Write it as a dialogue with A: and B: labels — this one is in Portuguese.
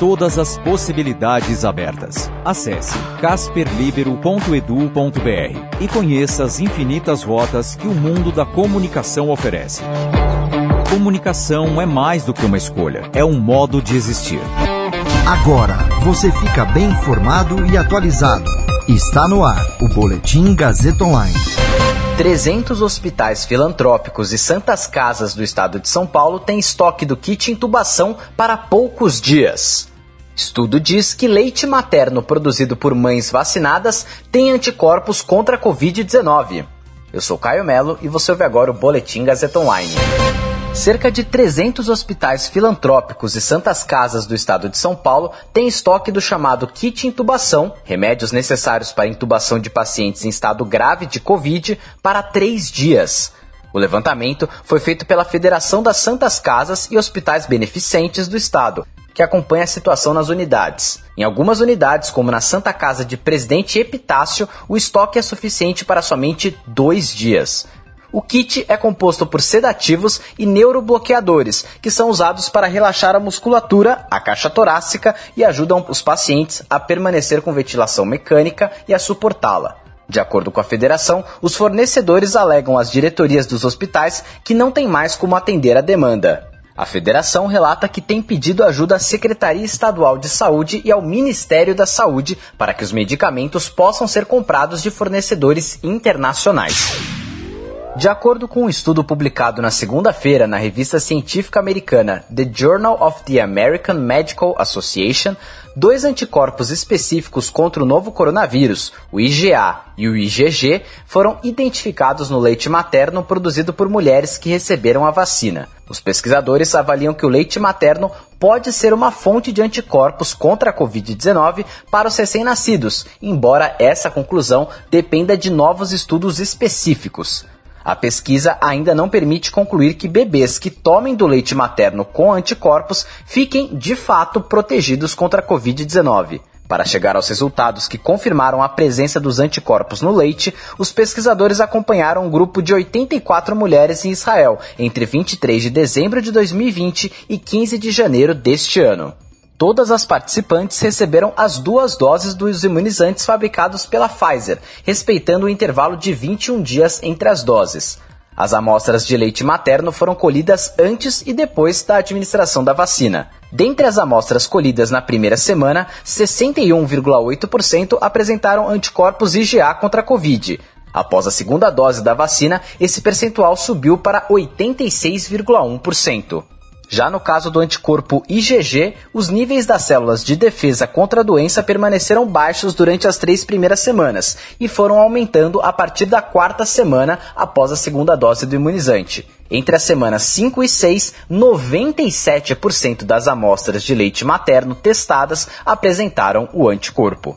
A: Todas as possibilidades abertas. Acesse casperlibero.edu.br e conheça as infinitas rotas que o mundo da comunicação oferece. Comunicação é mais do que uma escolha, é um modo de existir.
B: Agora você fica bem informado e atualizado. Está no ar o Boletim Gazeta Online.
C: 300 hospitais filantrópicos e santas casas do estado de São Paulo têm estoque do kit intubação para poucos dias. Estudo diz que leite materno produzido por mães vacinadas tem anticorpos contra a Covid-19. Eu sou Caio Melo e você ouve agora o Boletim Gazeta Online. Cerca de 300 hospitais filantrópicos e santas casas do estado de São Paulo têm estoque do chamado kit intubação, remédios necessários para intubação de pacientes em estado grave de Covid, para três dias. O levantamento foi feito pela Federação das Santas Casas e Hospitais Beneficentes do Estado, que acompanha a situação nas unidades. Em algumas unidades, como na Santa Casa de Presidente Epitácio, o estoque é suficiente para somente dois dias. O kit é composto por sedativos e neurobloqueadores, que são usados para relaxar a musculatura, a caixa torácica e ajudam os pacientes a permanecer com ventilação mecânica e a suportá-la. De acordo com a federação, os fornecedores alegam às diretorias dos hospitais que não tem mais como atender a demanda. A federação relata que tem pedido ajuda à Secretaria Estadual de Saúde e ao Ministério da Saúde para que os medicamentos possam ser comprados de fornecedores internacionais. De acordo com um estudo publicado na segunda-feira na revista científica americana The Journal of the American Medical Association, dois anticorpos específicos contra o novo coronavírus, o IgA e o IgG, foram identificados no leite materno produzido por mulheres que receberam a vacina. Os pesquisadores avaliam que o leite materno pode ser uma fonte de anticorpos contra a Covid-19 para os recém-nascidos, embora essa conclusão dependa de novos estudos específicos. A pesquisa ainda não permite concluir que bebês que tomem do leite materno com anticorpos fiquem de fato protegidos contra a Covid-19. Para chegar aos resultados que confirmaram a presença dos anticorpos no leite, os pesquisadores acompanharam um grupo de 84 mulheres em Israel entre 23 de dezembro de 2020 e 15 de janeiro deste ano. Todas as participantes receberam as duas doses dos imunizantes fabricados pela Pfizer, respeitando o intervalo de 21 dias entre as doses. As amostras de leite materno foram colhidas antes e depois da administração da vacina. Dentre as amostras colhidas na primeira semana, 61,8% apresentaram anticorpos IgA contra a Covid. Após a segunda dose da vacina, esse percentual subiu para 86,1%. Já no caso do anticorpo IgG, os níveis das células de defesa contra a doença permaneceram baixos durante as três primeiras semanas e foram aumentando a partir da quarta semana após a segunda dose do imunizante. Entre as semanas 5 e 6, 97% das amostras de leite materno testadas apresentaram o anticorpo.